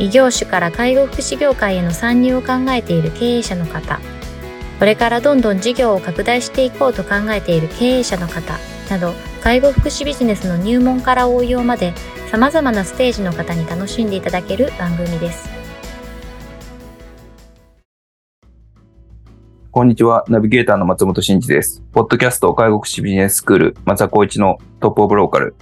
異業種から介護福祉業界への参入を考えている経営者の方、これからどんどん事業を拡大していこうと考えている経営者の方など、介護福祉ビジネスの入門から応用まで様々なステージの方に楽しんでいただける番組です。こんにちは。ナビゲーターの松本慎二です。ポッドキャスト介護福祉ビジネススクール、松田光一のトップオブローカル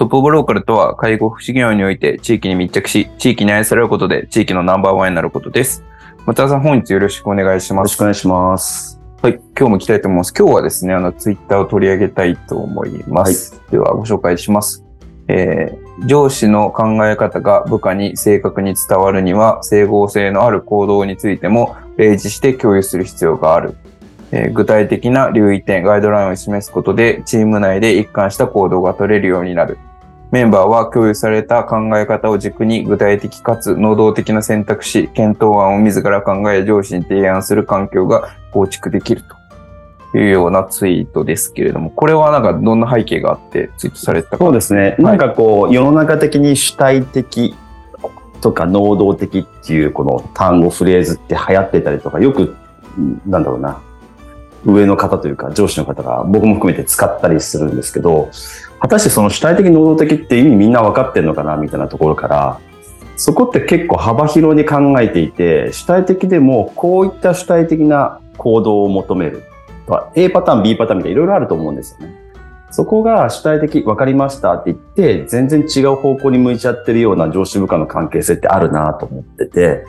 トップオブローカルとは、介護福祉業において地域に密着し、地域に愛されることで地域のナンバーワンになることです。松田さん、本日よろしくお願いします。よろしくお願いします。はい、今日も行きたいと思います。今日はですね、あの、ツイッターを取り上げたいと思います。はい、では、ご紹介します。えー、上司の考え方が部下に正確に伝わるには、整合性のある行動についても例示して共有する必要がある。えー、具体的な留意点、ガイドラインを示すことで、チーム内で一貫した行動が取れるようになる。メンバーは共有された考え方を軸に具体的かつ能動的な選択肢、検討案を自ら考え上司に提案する環境が構築できるというようなツイートですけれども、これはなんかどんな背景があってツイートされたかそうですね。なんかこう、世の中的に主体的とか能動的っていうこの単語、フレーズって流行ってたりとか、よく、なんだろうな、上の方というか上司の方が僕も含めて使ったりするんですけど、果たしてその主体的能動的って意味みんな分かってんのかなみたいなところから、そこって結構幅広に考えていて、主体的でもこういった主体的な行動を求める。A パターン、B パターンみたいないろいろあると思うんですよね。そこが主体的、分かりましたって言って、全然違う方向に向いちゃってるような上司部下の関係性ってあるなと思ってて、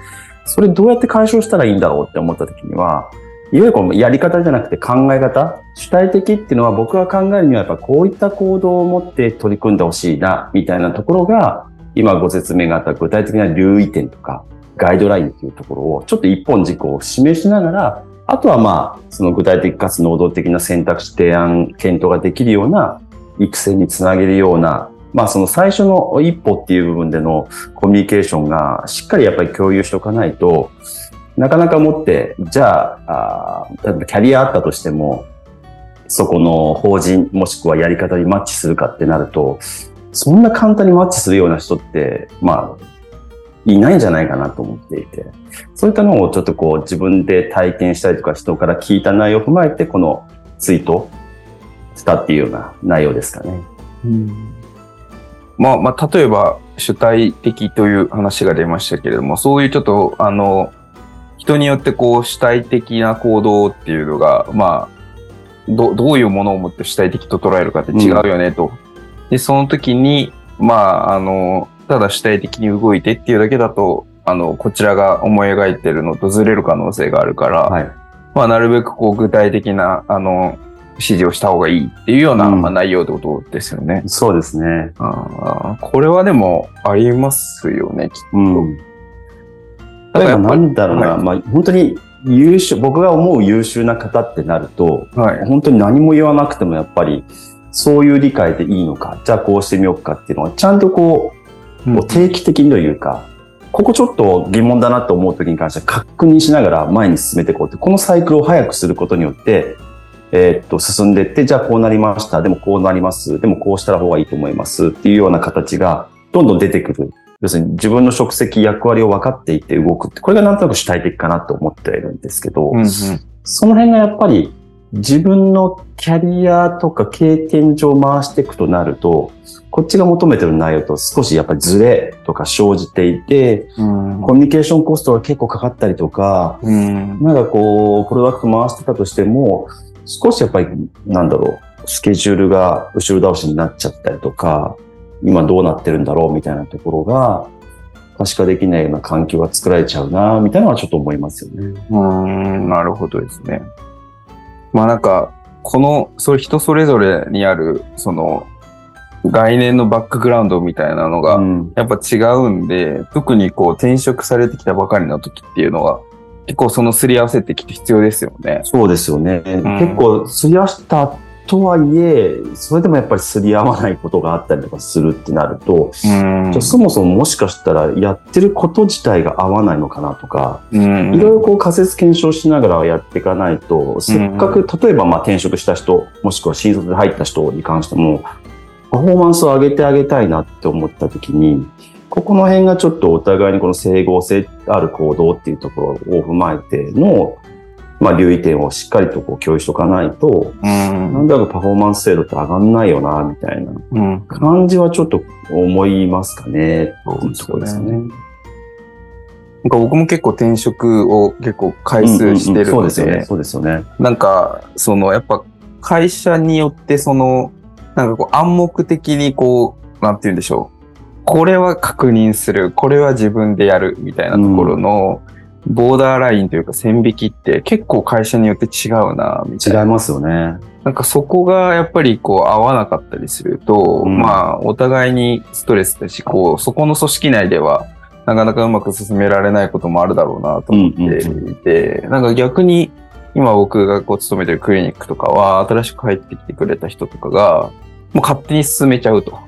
それどうやって解消したらいいんだろうって思った時には、いわゆるこのやり方じゃなくて考え方、主体的っていうのは僕が考えるにはやっぱこういった行動を持って取り組んでほしいな、みたいなところが、今ご説明があった具体的な留意点とか、ガイドラインっていうところをちょっと一本軸を示しながら、あとはまあ、その具体的かつ能動的な選択肢提案、検討ができるような育成につなげるような、まあその最初の一歩っていう部分でのコミュニケーションがしっかりやっぱり共有しておかないと、なかなか持って、じゃあ、あ例えばキャリアあったとしても、そこの法人もしくはやり方にマッチするかってなると、そんな簡単にマッチするような人って、まあ、いないんじゃないかなと思っていて、そういったのをちょっとこう自分で体験したりとか人から聞いた内容を踏まえて、このツイートしたっていうような内容ですかね。うんまあ、まあ、例えば主体的という話が出ましたけれども、そういうちょっと、あの、人によってこう主体的な行動っていうのが、まあ、どどういうものをもって主体的と捉えるかって違うよねと。うん、で、その時に、まあ、あの、ただ主体的に動いてっていうだけだと、あの、こちらが思い描いてるのとずれる可能性があるから、はい、まあ、なるべくこう具体的な、あの、指示をした方がいいっていうような、うん、まあ、内容ってことですよね。そうですね。あこれはでもありますよね、きっと。うん例えばなんだろうな、はい、まあ本当に優秀、僕が思う優秀な方ってなると、はい、本当に何も言わなくてもやっぱり、そういう理解でいいのか、じゃあこうしてみようかっていうのは、ちゃんとこう、う定期的にというか、ここちょっと疑問だなと思う時に関しては確認しながら前に進めていこうって、このサイクルを早くすることによって、えー、っと、進んでいって、じゃあこうなりました。でもこうなります。でもこうした方がいいと思います。っていうような形がどんどん出てくる。要するに自分の職責、役割を分かっていて動くって、これがなんとなく主体的かなと思っているんですけど、うんうん、その辺がやっぱり自分のキャリアとか経験上回していくとなると、こっちが求めてる内容と少しやっぱりズレとか生じていて、うん、コミュニケーションコストが結構かかったりとか、うん、なんかこう、プロダクト回してたとしても、少しやっぱり、なんだろう、スケジュールが後ろ倒しになっちゃったりとか、今どうなってるんだろうみたいなところが、可視化できないような環境が作られちゃうな、みたいなのはちょっと思いますよね。うん、なるほどですね。まあなんか、この、それ人それぞれにある、その、概念のバックグラウンドみたいなのが、うんやっぱ違うんで、特にこう転職されてきたばかりの時っていうのは、結構そのすり合わせってきて必要ですよね。そうですよね。ん結構、すり合わせたとはいえ、それでもやっぱりすり合わないことがあったりとかするってなると、うん。じゃあそもそももしかしたらやってること自体が合わないのかなとか、うん。いろいろこう仮説検証しながらやっていかないと、せっかく、例えばまあ転職した人、もしくは新卒で入った人に関しても、パフォーマンスを上げてあげたいなって思った時に、ここの辺がちょっとお互いにこの整合性ある行動っていうところを踏まえての、まあ留意点をしっかりとこう共有しとかないと、うんなんだかパフォーマンス精度って上がんないよな、みたいなうん感じはちょっと思いますかね。そうですよねところですね。なんか僕も結構転職を結構回数してるのうんうんうんそうですよね。で、そうですよね。なんか、そのやっぱ会社によってその、なんかこう暗黙的にこう、なんて言うんでしょう。これは確認する、これは自分でやるみたいなところの、ボーダーラインというか線引きって結構会社によって違うな、みたいな。違いますよね。なんかそこがやっぱりこう合わなかったりすると、うんまあお互いにストレスだし、こうそこの組織内ではなかなかうまく進められないこともあるだろうなと思っていて、なんか逆に今僕がこう勤めてるクリニックとかは新しく入ってきてくれた人とかがもう勝手に進めちゃうと。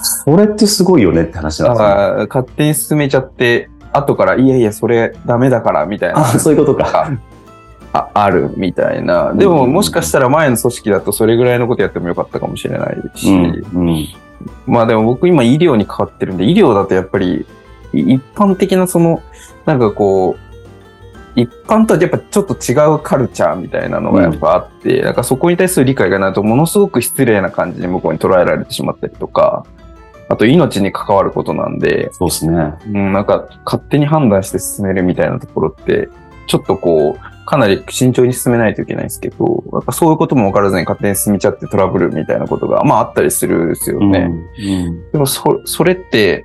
それってすごいよねって話なんですよ。あ勝手に進めちゃって、後からいやいやそれダメだからみたいな。あ、そういうことか。ああるみたいな。でももしかしたら前の組織だとそれぐらいのことやってもよかったかもしれないし、うん。うん。まあでも僕今医療に関わってるんで、医療だとやっぱりい一般的なその、なんかこう、一般とはやっぱちょっと違うカルチャーみたいなのがやっぱあって、なんかそこに対する理解がないとものすごく失礼な感じに向こうに捉えられてしまったりとか、あと命に関わることなんで、そうですね。うん、なんか勝手に判断して進めるみたいなところって、ちょっとこう、かなり慎重に進めないといけないんですけど、やっぱそういうことも分からずに勝手に進めちゃってトラブルみたいなことが、まああったりするんですようん。ね。うん。でもそ、それって、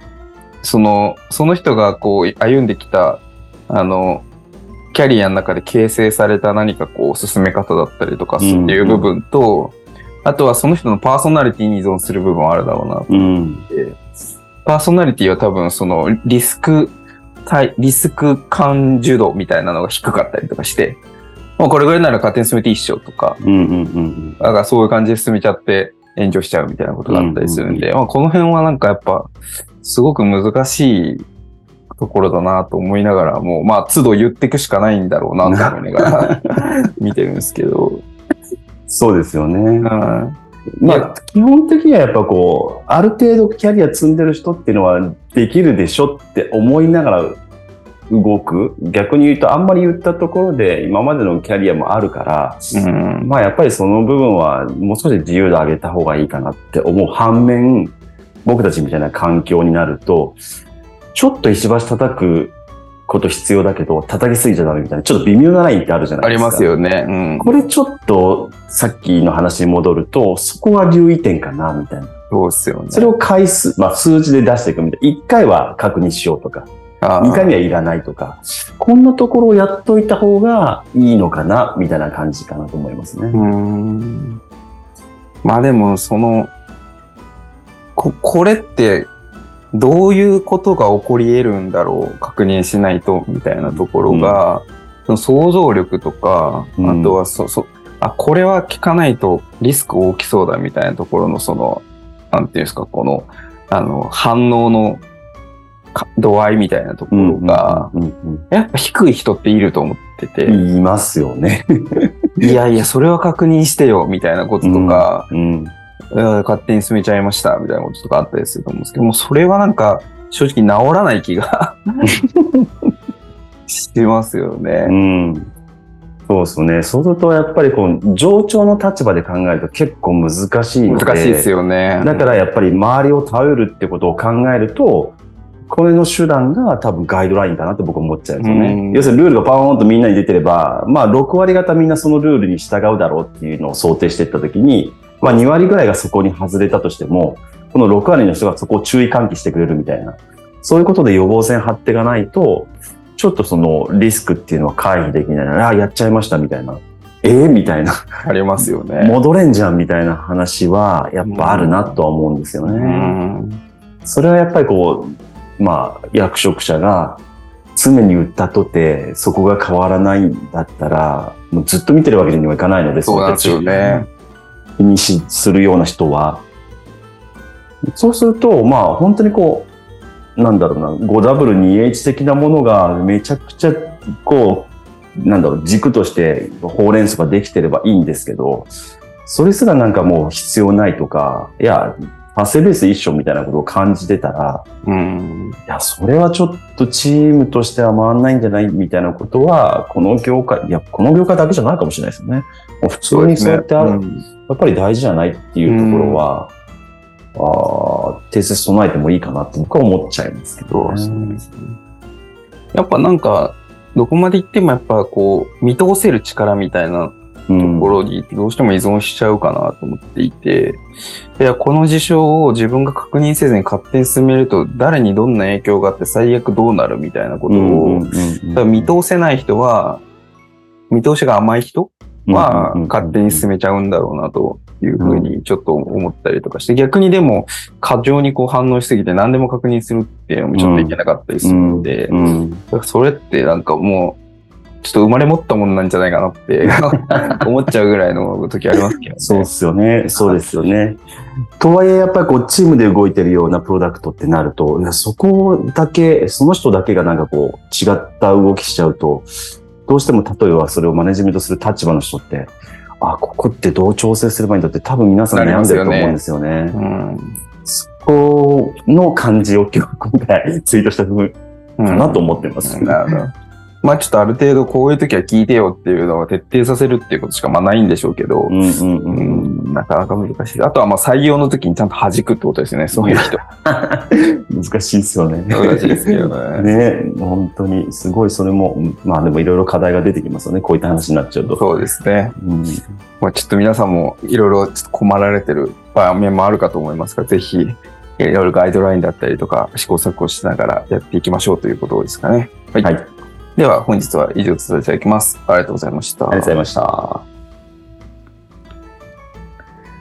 その、その人がこう歩んできた、あの、キャリアの中で形成された何かこう進め方だったりとかっていう部分と、あとはその人のパーソナリティに依存する部分はあるだろうなとうん。って、パーソナリティは多分そのリスク、対リスク感受度みたいなのが低かったりとかして、もうこれぐらいなら勝手に進めていいっしょとか、うん。うん。うん。そういう感じで進めちゃって炎上しちゃうみたいなことがあったりするんで、まあ、この辺はなんかやっぱ、すごく難しいところだなと思いながらも、まあ、都度言っていくしかないんだろうなと思いながら 見てるんですけど、そうですよね。うんまあ、基本的にはやっぱこう、ある程度キャリア積んでる人っていうのはできるでしょって思いながら動く。逆に言うと、あんまり言ったところで今までのキャリアもあるから、うんまあやっぱりその部分はもう少し自由度上げた方がいいかなって思う反面、僕たちみたいな環境になると、ちょっと石橋叩くこと必要だけど、叩きすぎちゃダメみたいな、ちょっと微妙なラインってあるじゃないですか。ありますよね。うん。これちょっとさっきの話に戻ると、そこは留意点かな、みたいな。そうですよね。それを回数、まあ数字で出していくみたいな。1回は確認しようとか、あ2回目はいらないとか、こんなところをやっといた方がいいのかな、みたいな感じかなと思いますね。うん。まあでも、その、こ、これって、どういうことが起こり得るんだろう、確認しないと、みたいなところが、その想像力とか、うんあとはそ、そ、あ、これは聞かないとリスク大きそうだみたいなところの、その、なんていうんですか、この、あの、反応のか度合いみたいなところが、うんうんやっぱ低い人っていると思ってて、言いますよね。いやいや、それは確認してよ、みたいなこととか、うん。うん勝手に進めちゃいました、みたいなこととかあったりすると思うんですけども、それはなんか、正直治らない気がしますようね。ん。そうですね。そうすると、やっぱりこう、上長の立場で考えると結構難しいので。難しいですよね。だからやっぱり周りを頼るってことを考えると、これの手段が多分ガイドラインかなって僕思っちゃうんですよね。うん要するにルールがパーンとみんなに出てれば、まあ6割方みんなそのルールに従うだろうっていうのを想定していったときに、まあ2割ぐらいがそこに外れたとしても、この6割の人がそこを注意喚起してくれるみたいな。そういうことで予防線張っていかないと、ちょっとそのリスクっていうのは回避できないなら、あやっちゃいましたみたいな。えー？みたいな。ありますよね。戻れんじゃんみたいな話は、やっぱあるなとは思うんですよね。うん。それはやっぱりこう、まあ、役職者が常に言ったとて、そこが変わらないんだったら、もうずっと見てるわけにはいかないので、そうですよね。気にしするような人は。そうすると、まあ、本当にこう、なんだろうな、5W2H 的なものがめちゃくちゃ、こう、なんだろう、軸としてほうれん草ができてればいいんですけど、それすらなんかもう必要ないとか、いや、パスベース一緒みたいなことを感じてたら、うん。いや、それはちょっとチームとしては回んないんじゃないみたいなことは、この業界、いや、この業界だけじゃないかもしれないですよね。もう普通にそうやってある、うんやっぱり大事じゃないっていうところは、ああ、訂正備えてもいいかなって僕は思っちゃいますけど。やっぱなんか、どこまで行ってもやっぱこう、見通せる力みたいなうんところにどうしても依存しちゃうかなと思っていて、いや、この事象を自分が確認せずに勝手に進めると誰にどんな影響があって最悪どうなるみたいなことを、見通せない人は、見通しが甘い人は勝手に進めちゃうんだろうなというふうにちょっと思ったりとかして、逆にでも過剰にこう反応しすぎて何でも確認するっていうのもちょっといけなかったりするので、うんうんだからそれってなんかもう、ちょっと生まれ持ったものなんじゃないかなって 思っちゃうぐらいの時ありますけどね。そうですよね。そうですよね。とはいえ、やっぱりこう、チームで動いてるようなプロダクトってなると、そこだけ、その人だけがなんかこう、違った動きしちゃうと、どうしても例えばそれをマネジメントする立場の人って、あ、ここってどう調整すればいいんだって多分皆さん悩んでると思うんですよね。うん。そこの感じを今日今回ツイートした部分うんかなと思ってます。なるほど。まあちょっとある程度こういう時は聞いてよっていうのを徹底させるっていうことしかまあないんでしょうけど、うんうんううん。ん、なかなか難しい。あとはまあ採用の時にちゃんと弾くってことですよね、そういう人。難しいですよね。難しいですけどね。ね本当に、すごいそれも、うんまあでもいろいろ課題が出てきますよね。こういった話になっちゃうと。そうですね。うんまあちょっと皆さんもいろいろちょっと困られてる場面もあるかと思いますが、ぜひ、いろいろガイドラインだったりとか試行錯誤しながらやっていきましょうということですかね。はい。はい。ありでは本日は以上とさせていただきます。ありがとうございました。がとうございました。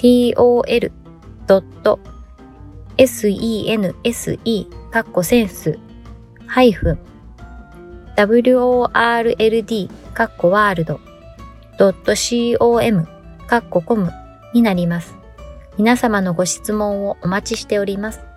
tol.sense カッコセンスハイフン world カッコワールド .com カッココムになります。皆様のご質問をお待ちしております。